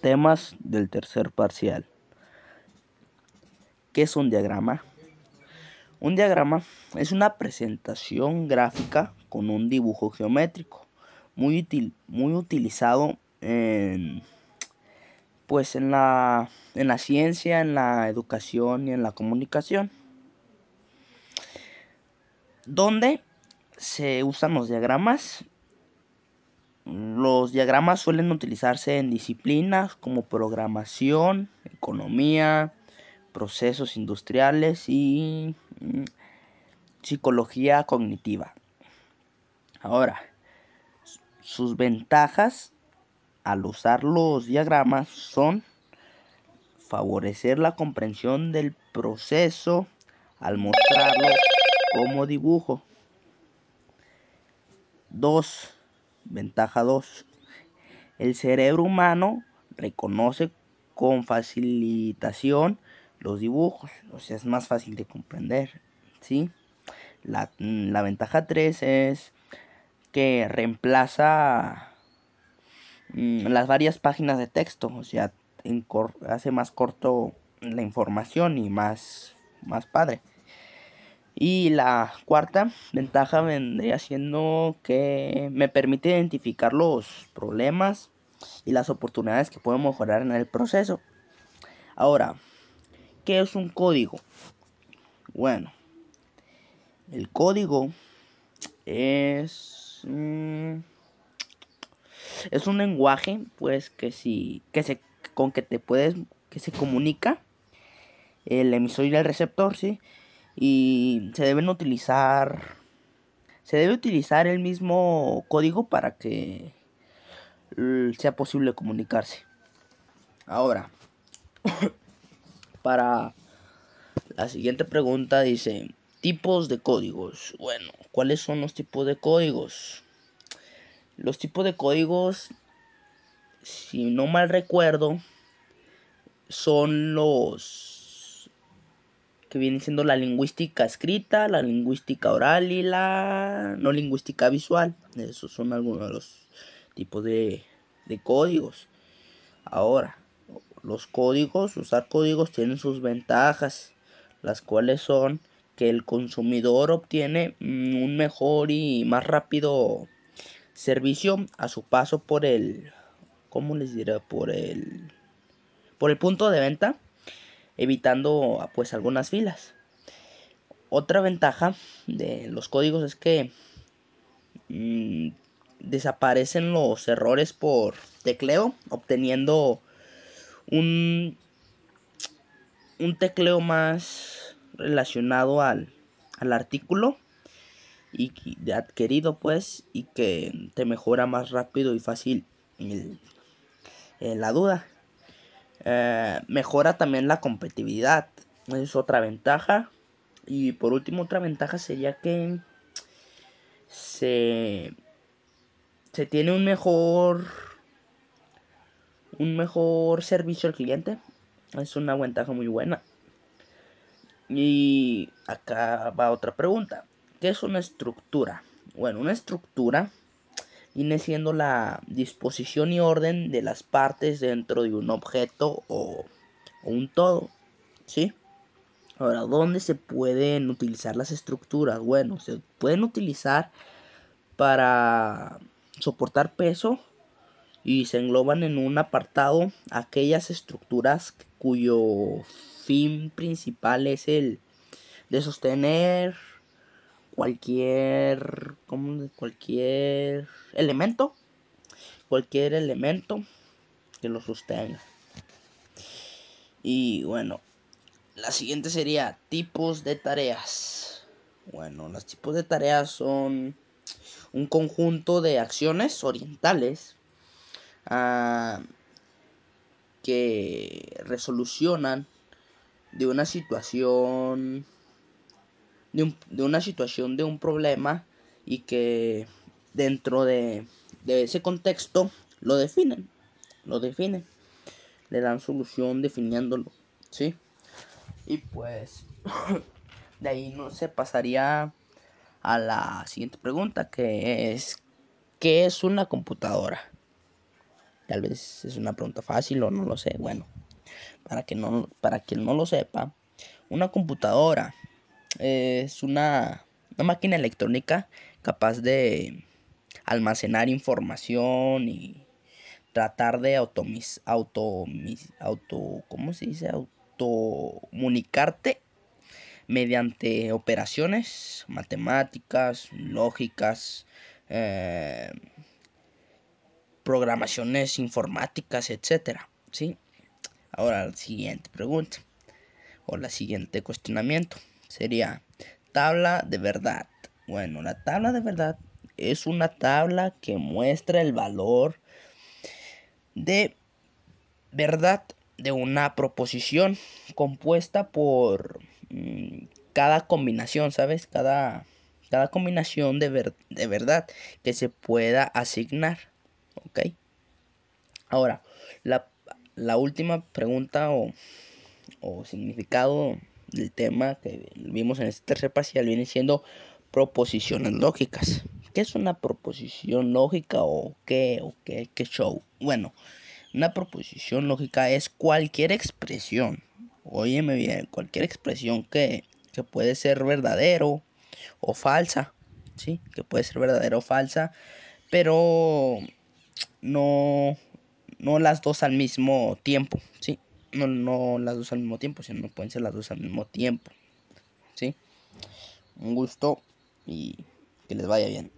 temas del tercer parcial. ¿Qué es un diagrama? Un diagrama es una presentación gráfica con un dibujo geométrico, muy, muy utilizado en, pues en la, en la ciencia, en la educación y en la comunicación. ¿Dónde se usan los diagramas? Los diagramas suelen utilizarse en disciplinas como programación, economía, procesos industriales y mm, psicología cognitiva. Ahora, sus ventajas al usar los diagramas son favorecer la comprensión del proceso al mostrarlo como dibujo. 2. Ventaja 2. El cerebro humano reconoce con facilitación los dibujos, o sea, es más fácil de comprender, ¿sí? La, la ventaja 3 es que reemplaza mm, las varias páginas de texto, o sea, hace más corto la información y más, más padre. Y la cuarta ventaja vendría siendo que me permite identificar los problemas y las oportunidades que puedo mejorar en el proceso. Ahora, ¿qué es un código? Bueno, el código es es un lenguaje pues que si que se con que te puedes que se comunica el emisor y el receptor, ¿sí? Y se deben utilizar se debe utilizar el mismo código para que sea posible comunicarse. Ahora, para la siguiente pregunta dice, tipos de códigos. Bueno, ¿cuáles son los tipos de códigos? Los tipos de códigos, si no mal recuerdo, son los que viene siendo la lingüística escrita, la lingüística oral y la no lingüística visual. Esos son algunos de los tipos de, de códigos. Ahora, los códigos, usar códigos tienen sus ventajas, las cuales son que el consumidor obtiene mm, un mejor y más rápido servicio a su paso por el, ¿cómo les diré? Por el, por el punto de venta evitando pues algunas filas. Otra ventaja de los códigos es que mm, desaparecen los errores por tecleo, obteniendo un, un tecleo más relacionado al, al artículo y de adquirido pues y que te mejora más rápido y fácil la duda eh, mejora también la competitividad. Es otra ventaja. Y por último, otra ventaja sería que se, se tiene un mejor un mejor servicio al cliente. Es una ventaja muy buena. Y acá va otra pregunta. ¿Qué es una estructura? Bueno, una estructura viene siendo la disposición y orden de las partes dentro de un objeto o, un todo. ¿Sí? Ahora, ¿dónde se pueden utilizar las estructuras? Bueno, se pueden utilizar para soportar peso y se engloban en un apartado aquellas estructuras cuyo fin principal es el de sostener cualquier como cualquier elemento cualquier elemento que lo sostenga. Y bueno la siguiente sería tipos de tareas. Bueno los tipos de tareas son un conjunto de acciones orientales ah, que resolucionan de una situación de, una situación, de un problema y que dentro de, de ese contexto lo definen, lo definen, le dan solución definiéndolo, ¿sí? Y pues de ahí no se pasaría a la siguiente pregunta que es ¿qué es una computadora? Tal vez es una pregunta fácil o no lo sé. Bueno, para que no, para quien no lo sepa, una computadora es una, una máquina electrónica capaz de almacenar información y tratar de automis, auto, auto, ¿cómo se dice? Autocomunicarte mediante operaciones matemáticas, lógicas, eh, programaciones informáticas, etcétera, ¿sí? Ahora la siguiente pregunta o la siguiente cuestionamiento sería tabla de verdad. Bueno, la tabla de verdad es una tabla que muestra el valor de verdad de una proposición compuesta por mm, cada combinación, ¿sabes? Cada, cada combinación de, de verdad que se pueda asignar, ¿ok? Ahora, la, la última pregunta o, o significado del tema que vimos en este tercer parcial viene siendo proposiciones lógicas. ¿Qué es una proposición lógica o qué, o qué, qué show? Bueno, una proposición lógica es cualquier expresión, óyeme bien, cualquier expresión que, que puede ser verdadero o falsa, ¿sí? Que puede ser verdadero o falsa, pero no, no las dos al mismo tiempo, ¿sí? No, no las dos al mismo tiempo, sino no pueden ser las dos al mismo tiempo, ¿sí? Un gusto y que les vaya bien.